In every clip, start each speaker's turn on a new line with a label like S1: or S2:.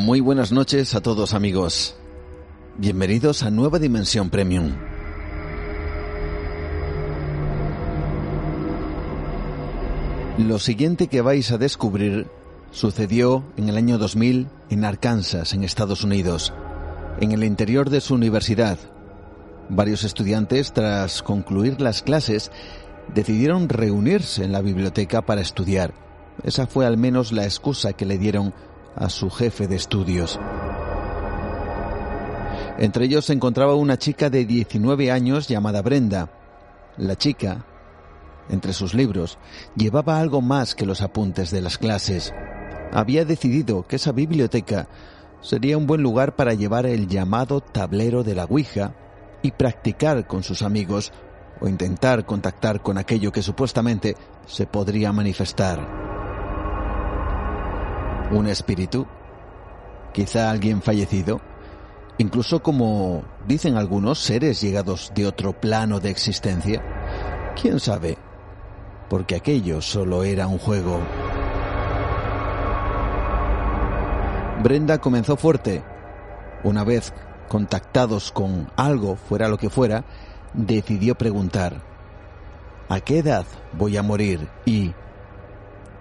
S1: Muy buenas noches a todos amigos. Bienvenidos a Nueva Dimensión Premium. Lo siguiente que vais a descubrir sucedió en el año 2000 en Arkansas, en Estados Unidos, en el interior de su universidad. Varios estudiantes, tras concluir las clases, decidieron reunirse en la biblioteca para estudiar. Esa fue al menos la excusa que le dieron a su jefe de estudios. Entre ellos se encontraba una chica de 19 años llamada Brenda. La chica, entre sus libros, llevaba algo más que los apuntes de las clases. Había decidido que esa biblioteca sería un buen lugar para llevar el llamado tablero de la Ouija y practicar con sus amigos o intentar contactar con aquello que supuestamente se podría manifestar un espíritu, quizá alguien fallecido, incluso como dicen algunos seres llegados de otro plano de existencia. ¿Quién sabe? Porque aquello solo era un juego. Brenda comenzó fuerte. Una vez contactados con algo, fuera lo que fuera, decidió preguntar, ¿a qué edad voy a morir? ¿Y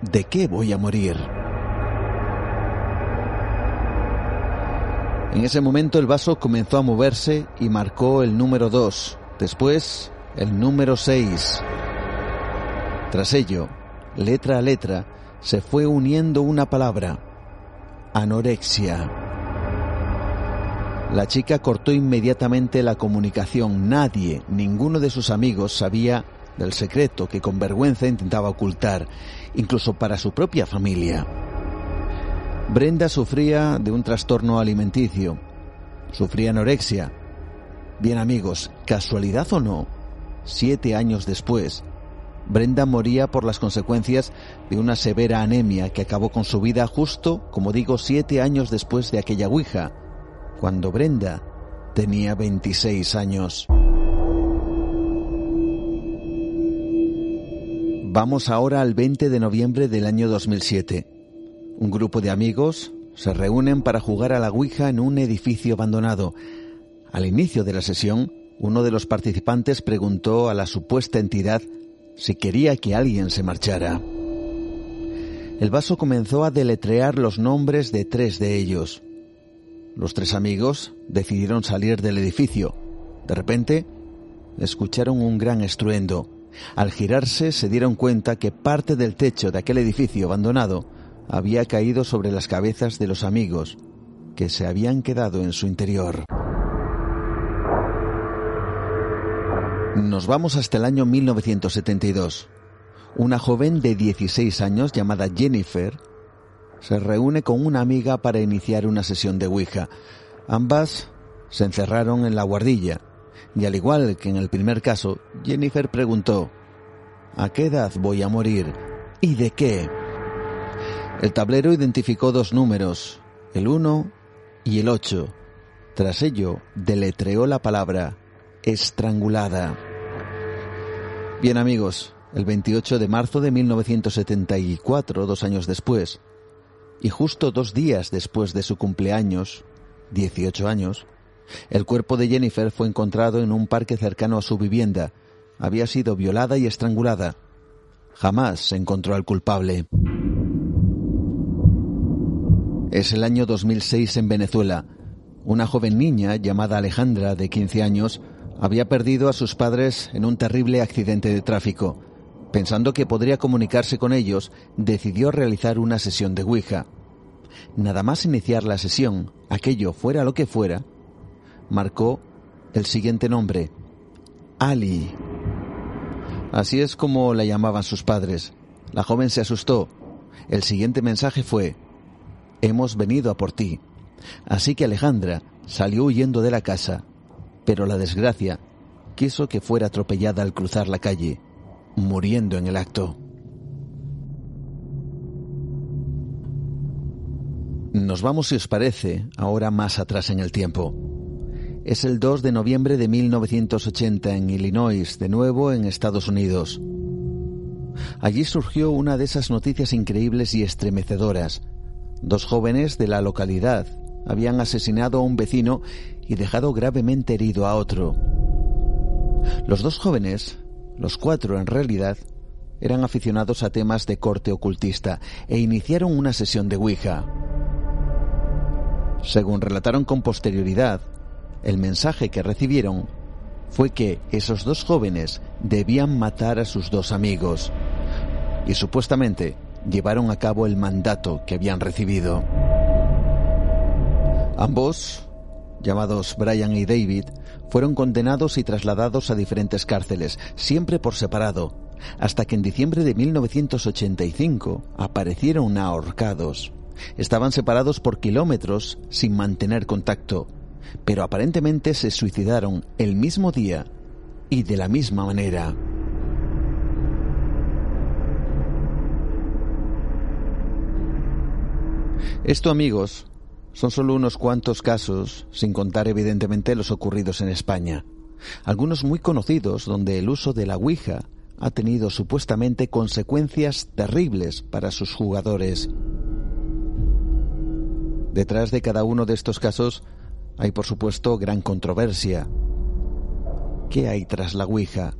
S1: de qué voy a morir? En ese momento el vaso comenzó a moverse y marcó el número 2, después el número 6. Tras ello, letra a letra, se fue uniendo una palabra, anorexia. La chica cortó inmediatamente la comunicación. Nadie, ninguno de sus amigos sabía del secreto que con vergüenza intentaba ocultar, incluso para su propia familia. Brenda sufría de un trastorno alimenticio, sufría anorexia. Bien amigos, casualidad o no, siete años después, Brenda moría por las consecuencias de una severa anemia que acabó con su vida justo, como digo, siete años después de aquella Ouija, cuando Brenda tenía 26 años. Vamos ahora al 20 de noviembre del año 2007. Un grupo de amigos se reúnen para jugar a la Ouija en un edificio abandonado. Al inicio de la sesión, uno de los participantes preguntó a la supuesta entidad si quería que alguien se marchara. El vaso comenzó a deletrear los nombres de tres de ellos. Los tres amigos decidieron salir del edificio. De repente, escucharon un gran estruendo. Al girarse se dieron cuenta que parte del techo de aquel edificio abandonado había caído sobre las cabezas de los amigos que se habían quedado en su interior. Nos vamos hasta el año 1972. Una joven de 16 años llamada Jennifer se reúne con una amiga para iniciar una sesión de Ouija. Ambas se encerraron en la guardilla y al igual que en el primer caso, Jennifer preguntó, ¿A qué edad voy a morir? ¿Y de qué? El tablero identificó dos números, el 1 y el 8. Tras ello, deletreó la palabra estrangulada. Bien amigos, el 28 de marzo de 1974, dos años después, y justo dos días después de su cumpleaños, 18 años, el cuerpo de Jennifer fue encontrado en un parque cercano a su vivienda. Había sido violada y estrangulada. Jamás se encontró al culpable. Es el año 2006 en Venezuela. Una joven niña llamada Alejandra, de 15 años, había perdido a sus padres en un terrible accidente de tráfico. Pensando que podría comunicarse con ellos, decidió realizar una sesión de Ouija. Nada más iniciar la sesión, aquello fuera lo que fuera, marcó el siguiente nombre, Ali. Así es como la llamaban sus padres. La joven se asustó. El siguiente mensaje fue, hemos venido a por ti. Así que Alejandra salió huyendo de la casa, pero la desgracia quiso que fuera atropellada al cruzar la calle, muriendo en el acto. Nos vamos, si os parece, ahora más atrás en el tiempo. Es el 2 de noviembre de 1980 en Illinois, de nuevo en Estados Unidos. Allí surgió una de esas noticias increíbles y estremecedoras. Dos jóvenes de la localidad habían asesinado a un vecino y dejado gravemente herido a otro. Los dos jóvenes, los cuatro en realidad, eran aficionados a temas de corte ocultista e iniciaron una sesión de Ouija. Según relataron con posterioridad, el mensaje que recibieron fue que esos dos jóvenes debían matar a sus dos amigos y supuestamente llevaron a cabo el mandato que habían recibido. Ambos, llamados Brian y David, fueron condenados y trasladados a diferentes cárceles, siempre por separado, hasta que en diciembre de 1985 aparecieron ahorcados. Estaban separados por kilómetros sin mantener contacto, pero aparentemente se suicidaron el mismo día y de la misma manera. Esto, amigos, son solo unos cuantos casos, sin contar evidentemente los ocurridos en España. Algunos muy conocidos donde el uso de la Ouija ha tenido supuestamente consecuencias terribles para sus jugadores. Detrás de cada uno de estos casos hay, por supuesto, gran controversia. ¿Qué hay tras la Ouija?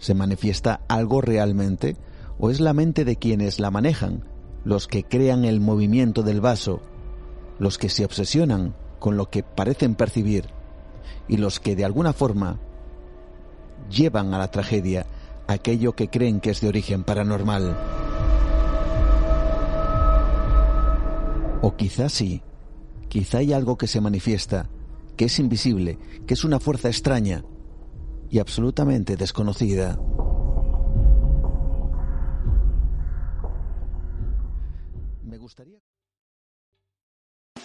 S1: ¿Se manifiesta algo realmente? ¿O es la mente de quienes la manejan los que crean el movimiento del vaso, los que se obsesionan con lo que parecen percibir y los que de alguna forma llevan a la tragedia aquello que creen que es de origen paranormal. O quizás sí, quizá hay algo que se manifiesta, que es invisible, que es una fuerza extraña y absolutamente desconocida.